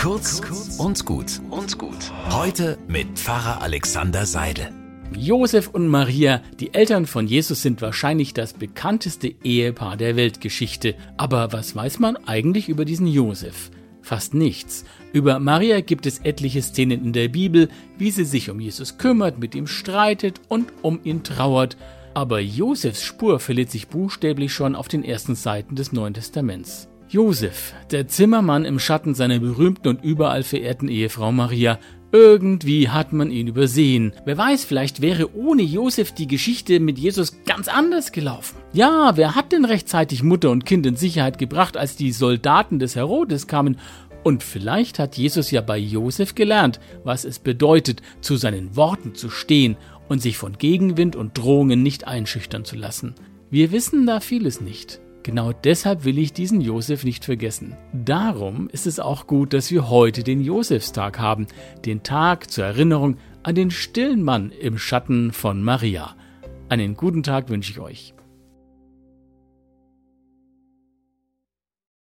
Kurz und gut und gut. Heute mit Pfarrer Alexander Seidel. Josef und Maria, die Eltern von Jesus, sind wahrscheinlich das bekannteste Ehepaar der Weltgeschichte. Aber was weiß man eigentlich über diesen Josef? Fast nichts. Über Maria gibt es etliche Szenen in der Bibel, wie sie sich um Jesus kümmert, mit ihm streitet und um ihn trauert. Aber Josefs Spur verliert sich buchstäblich schon auf den ersten Seiten des Neuen Testaments. Josef, der Zimmermann im Schatten seiner berühmten und überall verehrten Ehefrau Maria, irgendwie hat man ihn übersehen. Wer weiß, vielleicht wäre ohne Josef die Geschichte mit Jesus ganz anders gelaufen. Ja, wer hat denn rechtzeitig Mutter und Kind in Sicherheit gebracht, als die Soldaten des Herodes kamen? Und vielleicht hat Jesus ja bei Josef gelernt, was es bedeutet, zu seinen Worten zu stehen und sich von Gegenwind und Drohungen nicht einschüchtern zu lassen. Wir wissen da vieles nicht. Genau deshalb will ich diesen Josef nicht vergessen. Darum ist es auch gut, dass wir heute den Josefstag haben, den Tag zur Erinnerung an den stillen Mann im Schatten von Maria. Einen guten Tag wünsche ich euch.